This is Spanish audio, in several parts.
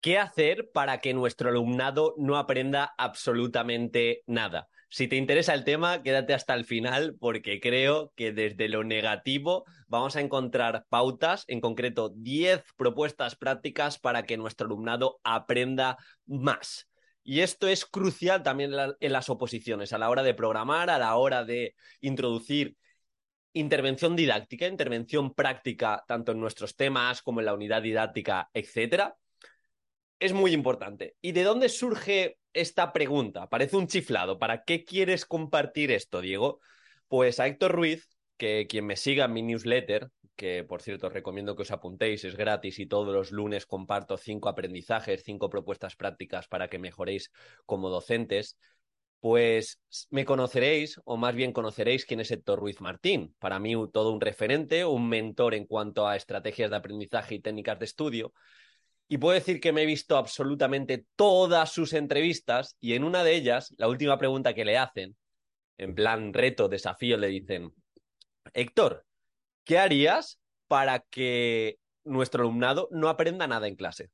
¿Qué hacer para que nuestro alumnado no aprenda absolutamente nada? Si te interesa el tema, quédate hasta el final porque creo que desde lo negativo vamos a encontrar pautas, en concreto 10 propuestas prácticas para que nuestro alumnado aprenda más. Y esto es crucial también en las oposiciones, a la hora de programar, a la hora de introducir intervención didáctica, intervención práctica, tanto en nuestros temas como en la unidad didáctica, etcétera es muy importante. ¿Y de dónde surge esta pregunta? Parece un chiflado. ¿Para qué quieres compartir esto, Diego? Pues a Héctor Ruiz, que quien me siga en mi newsletter, que por cierto os recomiendo que os apuntéis, es gratis y todos los lunes comparto cinco aprendizajes, cinco propuestas prácticas para que mejoréis como docentes, pues me conoceréis, o más bien conoceréis quién es Héctor Ruiz Martín. Para mí todo un referente, un mentor en cuanto a estrategias de aprendizaje y técnicas de estudio. Y puedo decir que me he visto absolutamente todas sus entrevistas y en una de ellas, la última pregunta que le hacen, en plan reto, desafío, le dicen, Héctor, ¿qué harías para que nuestro alumnado no aprenda nada en clase?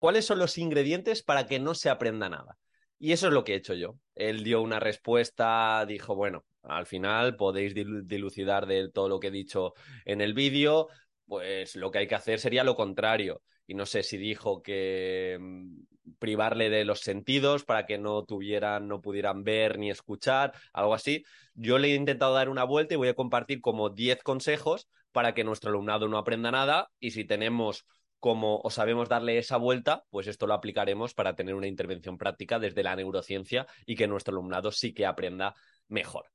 ¿Cuáles son los ingredientes para que no se aprenda nada? Y eso es lo que he hecho yo. Él dio una respuesta, dijo, bueno, al final podéis dilucidar de todo lo que he dicho en el vídeo, pues lo que hay que hacer sería lo contrario y no sé si dijo que mm, privarle de los sentidos para que no tuvieran, no pudieran ver ni escuchar, algo así. Yo le he intentado dar una vuelta y voy a compartir como 10 consejos para que nuestro alumnado no aprenda nada y si tenemos como o sabemos darle esa vuelta, pues esto lo aplicaremos para tener una intervención práctica desde la neurociencia y que nuestro alumnado sí que aprenda mejor.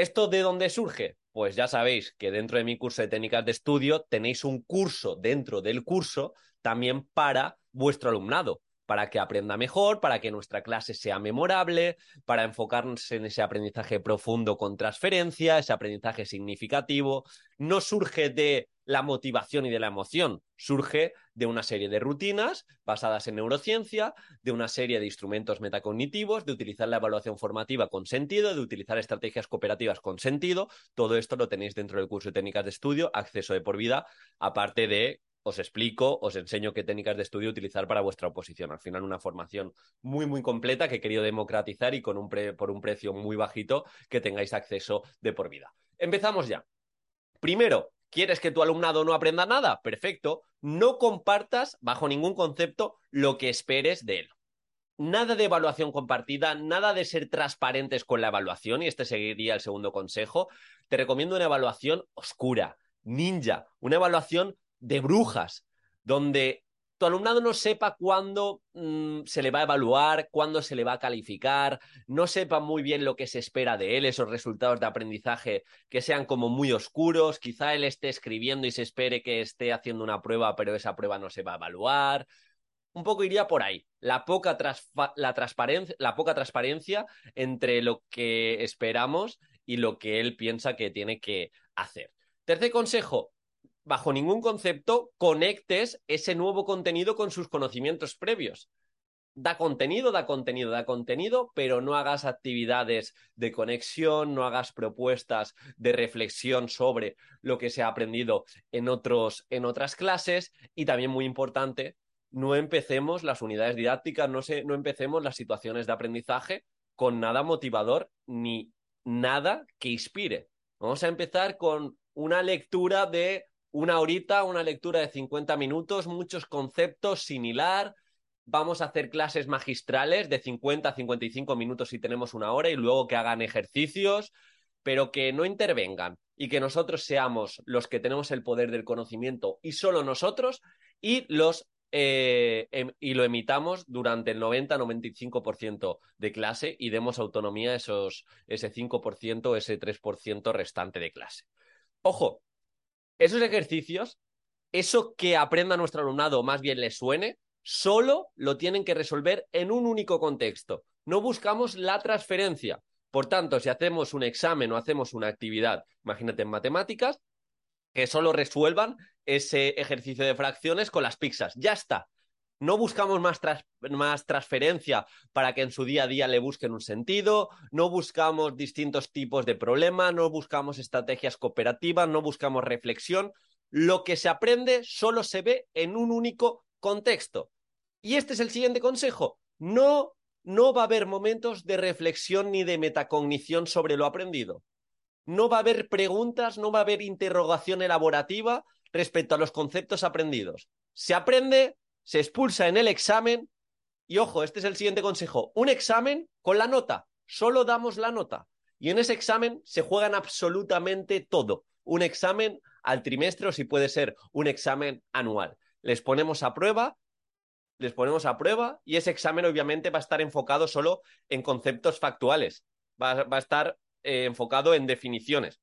¿Esto de dónde surge? Pues ya sabéis que dentro de mi curso de técnicas de estudio tenéis un curso dentro del curso también para vuestro alumnado, para que aprenda mejor, para que nuestra clase sea memorable, para enfocarnos en ese aprendizaje profundo con transferencia, ese aprendizaje significativo. No surge de la motivación y de la emoción, surge de una serie de rutinas basadas en neurociencia, de una serie de instrumentos metacognitivos, de utilizar la evaluación formativa con sentido, de utilizar estrategias cooperativas con sentido. Todo esto lo tenéis dentro del curso de técnicas de estudio, acceso de por vida, aparte de os explico, os enseño qué técnicas de estudio utilizar para vuestra oposición. Al final, una formación muy, muy completa que he querido democratizar y con un por un precio muy bajito que tengáis acceso de por vida. Empezamos ya. Primero, ¿quieres que tu alumnado no aprenda nada? Perfecto. No compartas bajo ningún concepto lo que esperes de él. Nada de evaluación compartida, nada de ser transparentes con la evaluación, y este seguiría el segundo consejo. Te recomiendo una evaluación oscura, ninja, una evaluación de brujas, donde tu alumnado no sepa cuándo mm, se le va a evaluar, cuándo se le va a calificar, no sepa muy bien lo que se espera de él, esos resultados de aprendizaje que sean como muy oscuros, quizá él esté escribiendo y se espere que esté haciendo una prueba, pero esa prueba no se va a evaluar. Un poco iría por ahí, la poca, la, la poca transparencia entre lo que esperamos y lo que él piensa que tiene que hacer. Tercer consejo, bajo ningún concepto conectes ese nuevo contenido con sus conocimientos previos. Da contenido, da contenido, da contenido, pero no hagas actividades de conexión, no hagas propuestas de reflexión sobre lo que se ha aprendido en, otros, en otras clases y también muy importante, no empecemos las unidades didácticas, no, no empecemos las situaciones de aprendizaje con nada motivador ni nada que inspire. Vamos a empezar con una lectura de una horita, una lectura de 50 minutos, muchos conceptos, sin hilar. Vamos a hacer clases magistrales de 50 a 55 minutos si tenemos una hora y luego que hagan ejercicios, pero que no intervengan y que nosotros seamos los que tenemos el poder del conocimiento y solo nosotros y los eh, em, y lo emitamos durante el 90-95% de clase y demos autonomía a esos, ese 5%, ese 3% restante de clase. Ojo, esos ejercicios, eso que aprenda nuestro alumnado más bien le suene, solo lo tienen que resolver en un único contexto. No buscamos la transferencia. Por tanto, si hacemos un examen o hacemos una actividad, imagínate en matemáticas, que solo resuelvan ese ejercicio de fracciones con las pizzas. Ya está. No buscamos más, más, transferencia para que en su día a día le busquen un sentido, no buscamos distintos tipos de problemas, no buscamos estrategias cooperativas, no buscamos reflexión. Lo que se aprende solo se ve en un único contexto. Y este es el siguiente consejo. No, no va a haber momentos de reflexión ni de metacognición sobre lo aprendido. No va a haber preguntas, no va a haber interrogación elaborativa respecto a los conceptos aprendidos. Se aprende, se expulsa en el examen y ojo, este es el siguiente consejo. Un examen con la nota. Solo damos la nota. Y en ese examen se juegan absolutamente todo. Un examen al trimestre o si puede ser un examen anual. Les ponemos a prueba, les ponemos a prueba y ese examen obviamente va a estar enfocado solo en conceptos factuales. Va, a estar eh, enfocado en definiciones.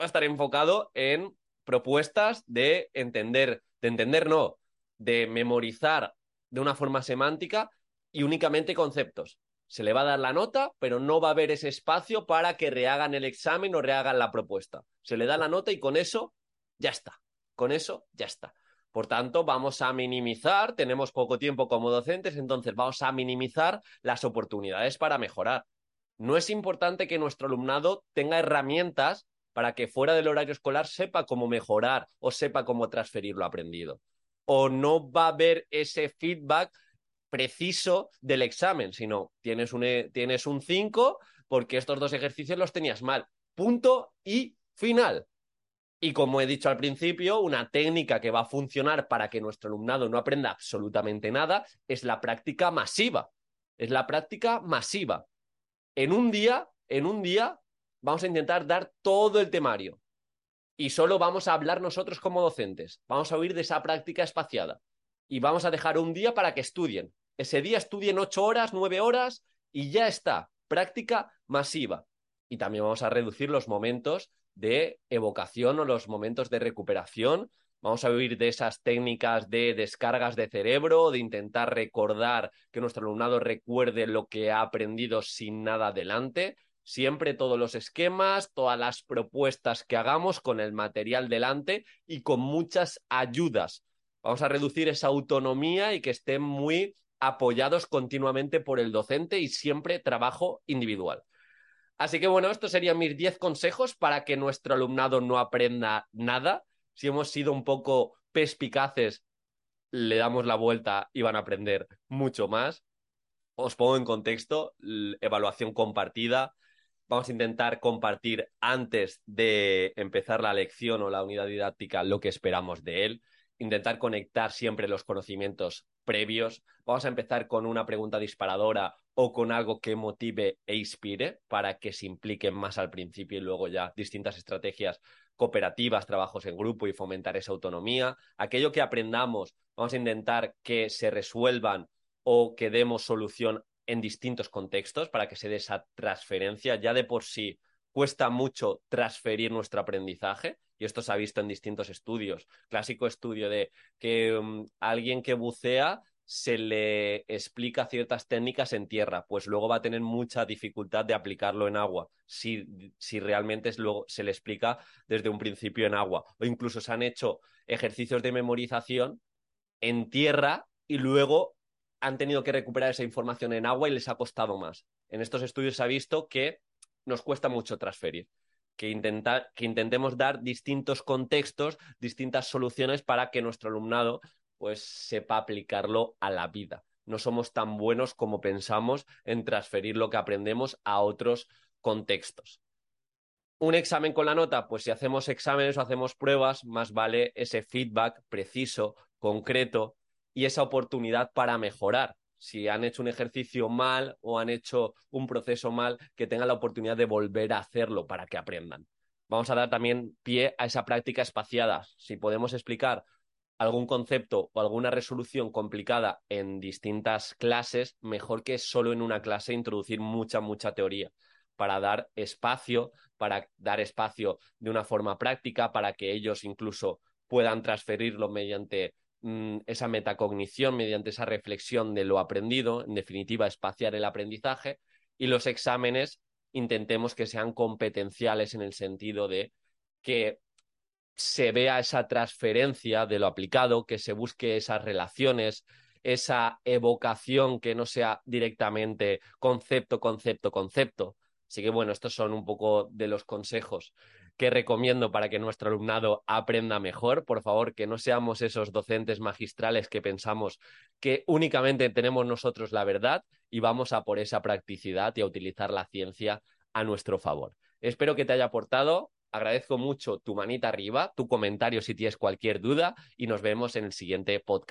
Va a estar enfocado en propuestas de entender, de entender no, de memorizar de una forma semántica y únicamente conceptos. Se le va a dar la nota, pero no va a haber ese espacio para que rehagan el examen o rehagan la propuesta. Se le da la nota y con eso ya está. Con eso ya está. Por tanto, vamos a minimizar, tenemos poco tiempo como docentes, entonces vamos a minimizar las oportunidades para mejorar. No es importante que nuestro alumnado tenga herramientas para que fuera del horario escolar sepa cómo mejorar o sepa cómo transferir lo aprendido. O no va a haber ese feedback preciso del examen, sino tienes un, e, tienes un 5 porque estos dos ejercicios los tenías mal. Punto y final. Y como he dicho al principio, una técnica que va a funcionar para que nuestro alumnado no aprenda absolutamente nada es la práctica masiva. Es la práctica masiva. En un día, en un día, vamos a intentar dar todo el temario. Y solo vamos a hablar nosotros como docentes. Vamos a oír de esa práctica espaciada. Y vamos a dejar un día para que estudien. Ese día estudien ocho horas, nueve horas y ya está. Práctica masiva. Y también vamos a reducir los momentos de evocación o los momentos de recuperación. Vamos a oír de esas técnicas de descargas de cerebro, de intentar recordar que nuestro alumnado recuerde lo que ha aprendido sin nada adelante siempre todos los esquemas, todas las propuestas que hagamos con el material delante y con muchas ayudas. Vamos a reducir esa autonomía y que estén muy apoyados continuamente por el docente y siempre trabajo individual. Así que bueno, estos serían mis 10 consejos para que nuestro alumnado no aprenda nada. Si hemos sido un poco perspicaces, le damos la vuelta y van a aprender mucho más. Os pongo en contexto, evaluación compartida, Vamos a intentar compartir antes de empezar la lección o la unidad didáctica lo que esperamos de él, intentar conectar siempre los conocimientos previos. Vamos a empezar con una pregunta disparadora o con algo que motive e inspire para que se impliquen más al principio y luego ya distintas estrategias cooperativas, trabajos en grupo y fomentar esa autonomía. Aquello que aprendamos, vamos a intentar que se resuelvan o que demos solución en distintos contextos para que se dé esa transferencia. Ya de por sí cuesta mucho transferir nuestro aprendizaje y esto se ha visto en distintos estudios. Clásico estudio de que um, alguien que bucea se le explica ciertas técnicas en tierra, pues luego va a tener mucha dificultad de aplicarlo en agua, si, si realmente es luego, se le explica desde un principio en agua. O incluso se han hecho ejercicios de memorización en tierra y luego han tenido que recuperar esa información en agua y les ha costado más. En estos estudios se ha visto que nos cuesta mucho transferir, que, que intentemos dar distintos contextos, distintas soluciones para que nuestro alumnado pues sepa aplicarlo a la vida. No somos tan buenos como pensamos en transferir lo que aprendemos a otros contextos. Un examen con la nota, pues si hacemos exámenes o hacemos pruebas, más vale ese feedback preciso, concreto, y esa oportunidad para mejorar. Si han hecho un ejercicio mal o han hecho un proceso mal, que tengan la oportunidad de volver a hacerlo para que aprendan. Vamos a dar también pie a esa práctica espaciada. Si podemos explicar algún concepto o alguna resolución complicada en distintas clases, mejor que solo en una clase introducir mucha, mucha teoría para dar espacio, para dar espacio de una forma práctica, para que ellos incluso puedan transferirlo mediante Mm, esa metacognición mediante esa reflexión de lo aprendido, en definitiva, espaciar el aprendizaje, y los exámenes intentemos que sean competenciales en el sentido de que se vea esa transferencia de lo aplicado, que se busque esas relaciones, esa evocación que no sea directamente concepto, concepto, concepto. Así que bueno, estos son un poco de los consejos que recomiendo para que nuestro alumnado aprenda mejor. Por favor, que no seamos esos docentes magistrales que pensamos que únicamente tenemos nosotros la verdad y vamos a por esa practicidad y a utilizar la ciencia a nuestro favor. Espero que te haya aportado. Agradezco mucho tu manita arriba, tu comentario si tienes cualquier duda y nos vemos en el siguiente podcast.